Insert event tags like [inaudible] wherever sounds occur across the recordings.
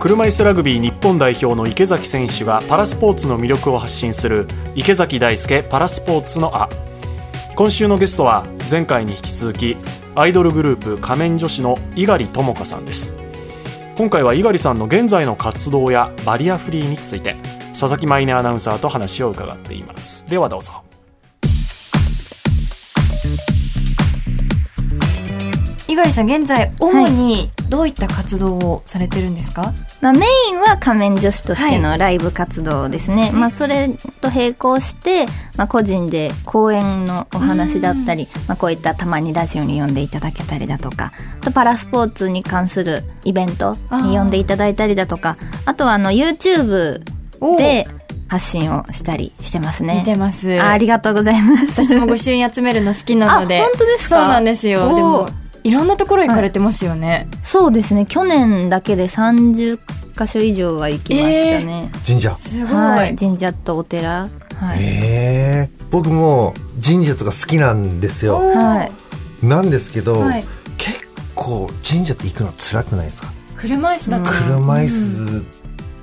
車椅子ラグビー日本代表の池崎選手がパラスポーツの魅力を発信する池崎大輔パラスポーツのあ今週のゲストは前回に引き続きアイドルグループ仮面女子の猪狩智香さんです。今回は猪狩さんの現在の活動やバリアフリーについて佐々木舞音アナウンサーと話を伺っています。ではどうぞ。猪狩さん現在主にどういった活動をされてるんですか、まあ、メインは仮面女子としてのライブ活動ですね、はい、まあ、それと並行して、まあ、個人で講演のお話だったり、まあ、こういったたまにラジオに呼んでいただけたりだとかあとパラスポーツに関するイベントに呼んでいただいたりだとかあとはあの YouTube で発信をしたりしてますね。見てます。ありがとうございます。私も御朱印集めるの好きなので。本当ですか？そうなんですよ。でもいろんなところ行かれてますよね、はい、そうですね。去年だけで30箇所以上は行きましたね、えー、神社。すごい、はい、神社とお寺。はい、えー、僕も神社とか好きなんですよ、はい、なんですけど、はい、結構神社って行くの辛くないですか？車椅子だと。車椅子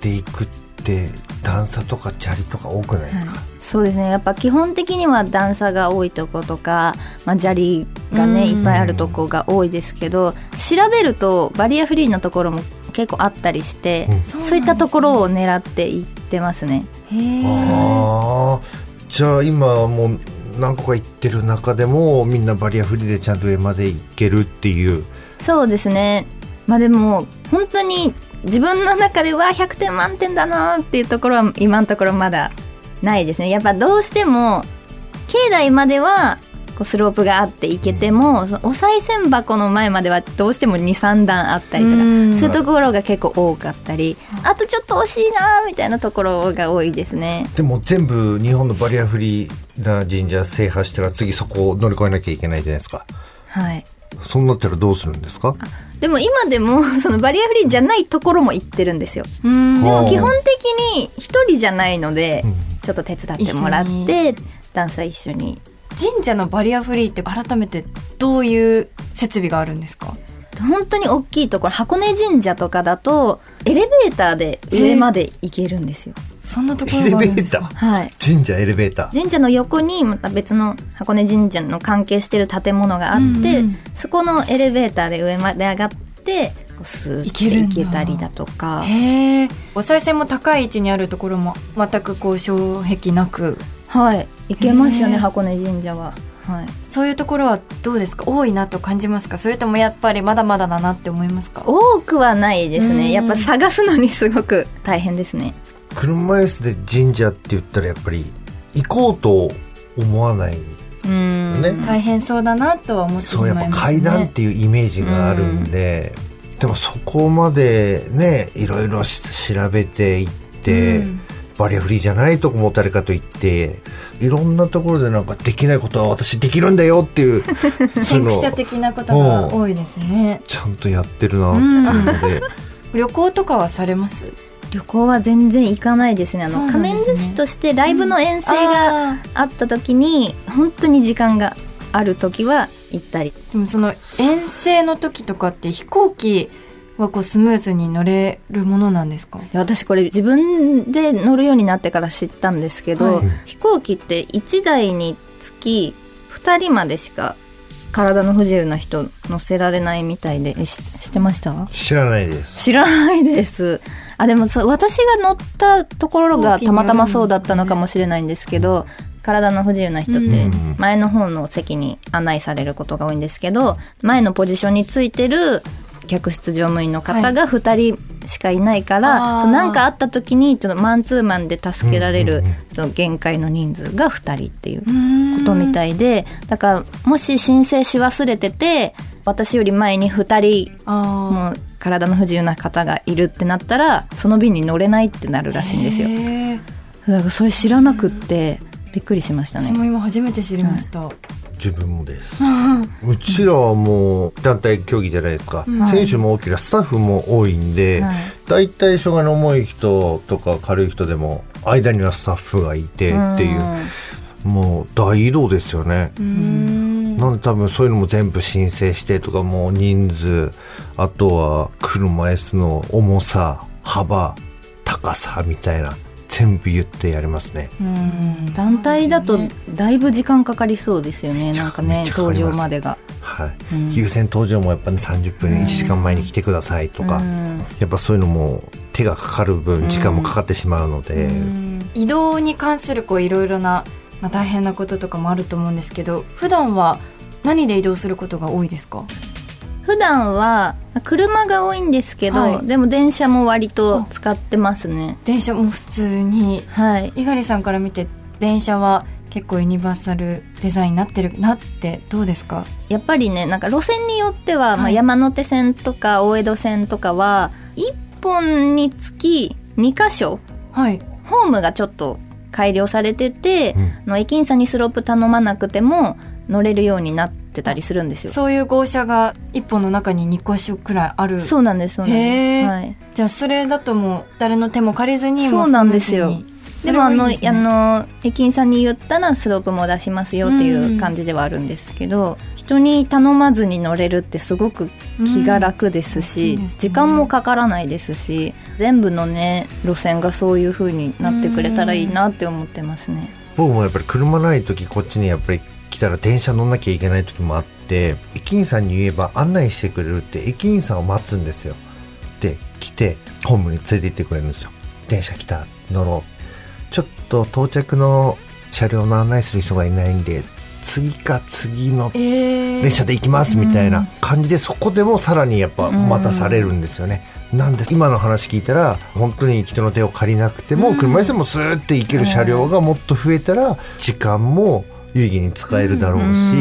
で行くって、段差とか砂利とか多くないですか、はいそうですね。やっぱ基本的には段差が多いとことか、まあ、砂利がねいっぱいあるとこが多いですけど調べるとバリアフリーなところも結構あったりして、うん、そういったところを狙っていってますね。へあじゃあ今もう何個か行ってる中でもみんなバリアフリーでちゃんと上まで行けるっていう。そうですね。まあでも本当に自分の中では100点満点だなっていうところは今のところまだないですね。やっぱどうしても境内まではこうスロープがあって行けてもお賽銭箱の前まではどうしても23段あったりとかそういうところが結構多かったりあとちょっと惜しいなみたいなところが多いですね。でも全部日本のバリアフリーな神社制覇したら次そこを乗り越えなきゃいけないじゃないですか。はい。そうなったらどうするんですか？でも今でも [laughs] そのバリアフリーじゃないところも行ってるんですよ。でも基本的に一人じゃないので、ちょっと手伝ってもらってダンサー一緒に。神社のバリアフリーって改めてどういう設備があるんですか？本当に大きいところ箱根神社とかだとエレベーターで上まで行けるんですよ。そんなところエレベーター？はい。神社エレベーター。神社の横にまた別の箱根神社の関係してる建物があって、うん、そこのエレベーターで上まで上がってスーッて行けたりだとか。へえお賽銭も高い位置にあるところも全くこう障壁なく。はい行けますよね箱根神社は。はい、そういうところはどうですか？多いなと感じますか？それともやっぱりまだまだだなって思いますか？多くはないですね。やっぱ探すのにすごく大変ですね。車椅子で神社って言ったらやっぱり行こうと思わないうん。ね大変そうだなとは思ってしまいますね。そうやっぱ階段っていうイメージがあるんででもそこまでねいろいろ調べていって、バリアフリーじゃないとこも誰かと言っていろんなところでなんかできないことは私できるんだよっていう [laughs] 先駆者的なことが多いですね。ちゃんとやってるなっていうので、[laughs] 旅行とかはされます？旅行は全然行かないですね。あの、ね、仮面女子としてライブの遠征があった時に、うん、本当に時間がある時は行ったり。でもその遠征の時とかって飛行機はこうスムーズに乗れるものなんですか？私これ自分で乗るようになってから知ったんですけど、はい、飛行機って1台につき2人までしか体の不自由な人乗せられないみたいで知ってました？知らないです。知らないです。あでもそう私が乗ったところがたまたまそうだったのかもしれないんですけど、体の不自由な人って前の方の席に案内されることが多いんですけど前のポジションについてる客室乗務員の方が2人しかいないから、何、はい、かあった時にちょっとマンツーマンで助けられる、その限界の人数が2人っていうことみたいでだからもし申請し忘れてて私より前に2人もう体の不自由な方がいるってなったらその便に乗れないってなるらしいんですよ。だからそれ知らなくってびっくりしましたね。私も今初めて知りました。はい。自分もです。[laughs] うちらはもう団体競技じゃないですか、はい、選手も大きなスタッフも多いんで、はい、大体障害の重い人とか軽い人でも間にはスタッフがいてっていうもう大移動ですよね。なんで多分そういうのも全部申請してとかもう人数あとは車椅子の重さ幅高さみたいな全部言ってやりますね。団体だとだいぶ時間かかりそうですよね。なんかね登場までが。はい、うん、優先登場もやっぱね30分1時間前に来てくださいとか、やっぱそういうのも手がかかる分時間もかかってしまうので、移動に関するこういろいろな、まあ、大変なこととかもあると思うんですけど普段は何で移動することが多いですか？普段は車が多いんですけど、はい、でも電車も割と使ってますね。電車も普通に。はい。猪狩さんから見て電車は結構ユニバーサルデザインになってるなってどうですか？やっぱりねなんか路線によっては、はい、まあ、山手線とか大江戸線とかは1本につき2箇所、はい、ホームがちょっと改良されてて、うん、の駅員さんにスロープ頼まなくても乗れるようになってたりするんですよ。そういう号車が一本の中に2個くらいある。そうなんですそうなんです、はい、じゃあそれだともう誰の手も借りずにそうなんですよ。でもあの、ね、あの駅員さんに言ったらスロープも出しますよっていう感じではあるんですけど、うん、人に頼まずに乗れるってすごく気が楽ですし、うん。すね、時間もかからないですし全部のね路線がそういうふうになってくれたらいいなって思ってますね。僕もやっぱり車ない時こっちにやっぱり来たら電車乗んなきゃいけない時もあって駅員さんに言えば案内してくれるって駅員さんを待つんですよ。で来てホームに連れて行ってくれるんですよ。電車来た乗ろう。ちょっと到着の車両の案内する人がいないんで次か次の列車で行きますみたいな感じで、そこでもさらにやっぱ待たされるんですよね。なんで今の話聞いたら本当に人の手を借りなくても車椅子もスーって行ける車両がもっと増えたら時間も有意義に使えるだろうし、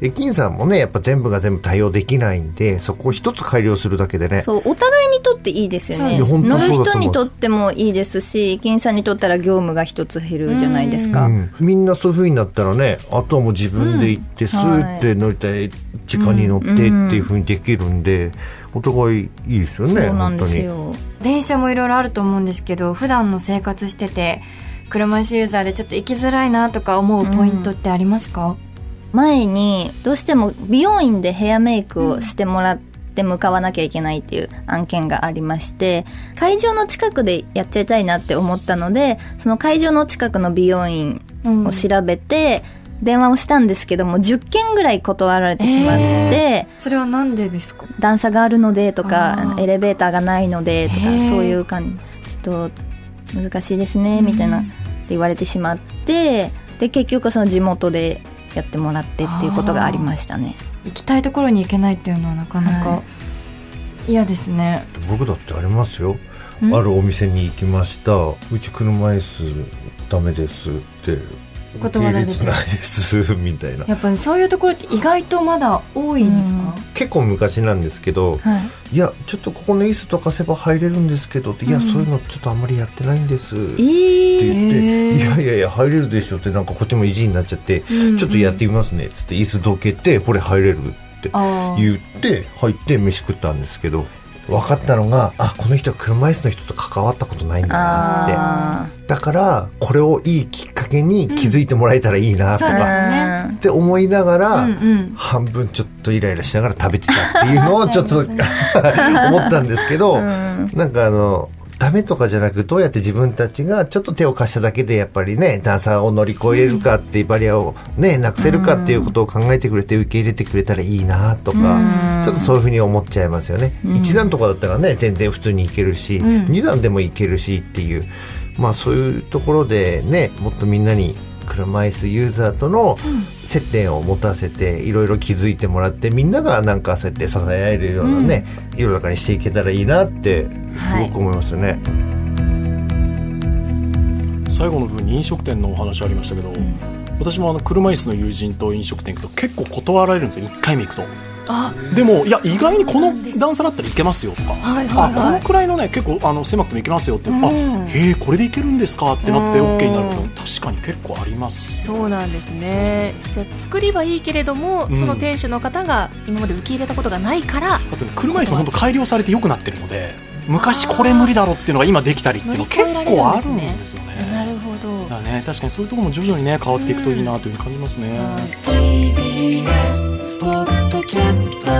駅員さんもねやっぱ全部が全部対応できないんでそこを一つ改良するだけでね。そうお互いにとっていいですよね。乗る人にとってもいいですし駅員さんにとったら業務が一つ減るじゃないですか、うん、みんなそういうふうになったらねあとはもう自分で行って、スーって乗りたい時間に乗ってっていうふうにできるんで、お互いいいですよねそうなんですよ。電車もいろいろあると思うんですけど普段の生活してて車椅子ユーザーでちょっと行きづらいなとか思うポイントってありますか、うん、前にどうしても美容院でヘアメイクをしてもらって向かわなきゃいけないっていう案件がありまして会場の近くでやっちゃいたいなって思ったのでその会場の近くの美容院を調べて、電話をしたんですけども10件ぐらい断られてしまって、それは何でですか？段差があるのでとかエレベーターがないのでとかそういう感じ。ちょっと難しいですねみたいなって言われてしまってで結局その地元でやってもらってっていうことがありましたね。行きたいところに行けないっていうのはなかなか嫌ですね、はい、僕だってありますよ。あるお店に行きました。うち車椅子ダメですって断られてないですみたいなやっぱりそういうところって意外とまだ多いんですか、うん、結構昔なんですけど、はい、いやちょっとここの椅子とかせば入れるんですけど、うん、いやそういうのちょっとあんまりやってないんです、って言って、えー、いやいやいや入れるでしょってなんかこっちも意地になっちゃって、うんうん、ちょっとやってみますねっつって椅子どけてこれ入れるって言って入って飯食ったんですけど分かったのがあこの人は車椅子の人と関わったことないんだなって。だからこれをいいきっかけに気づいてもらえたらいいなとか、うん、って思いながら、うんうん、半分ちょっとイライラしながら食べてたっていうのをちょっと [laughs] [laughs] 思ったんですけど、うん、なんかあのダメとかじゃなくどうやって自分たちがちょっと手を貸しただけでやっぱりね段差を乗り越えるかっていうバリアをねなくせるかっていうことを考えてくれて受け入れてくれたらいいなとかちょっとそういうふうに思っちゃいますよね。一段とかだったらね全然普通に行けるし二段でも行けるしっていうまあそういうところでねもっとみんなに車椅子ユーザーとの接点を持たせていろいろ気づいてもらってみんながなんかそうやって支え合えるようなね、うん、世の中にしていけたらいいなってすごく思いますよね。はい、最後の部分に飲食店のお話ありましたけど、うん、私もあの車椅子の友人と飲食店行くと結構断られるんですよ。1回目行くと。でもいや意外にこの段差だったらいけますよとか、はいはいはい、あこのくらいのね結構あの狭くてもいけますよって、うん、あへえこれでいけるんですかってなって OK になること。確かに結構あります。そうなんですね。じゃあ作りはいいけれども、うん、その店主の方が今まで受け入れたことがないから。あと車椅子も本当改良されて良くなってるので昔これ無理だろうっていうのが今できたりっていうの結構あるんですよね。なるほど。だね確かにそういうところも徐々にね変わっていくといいなというふうに感じますね。ポッドキャスト」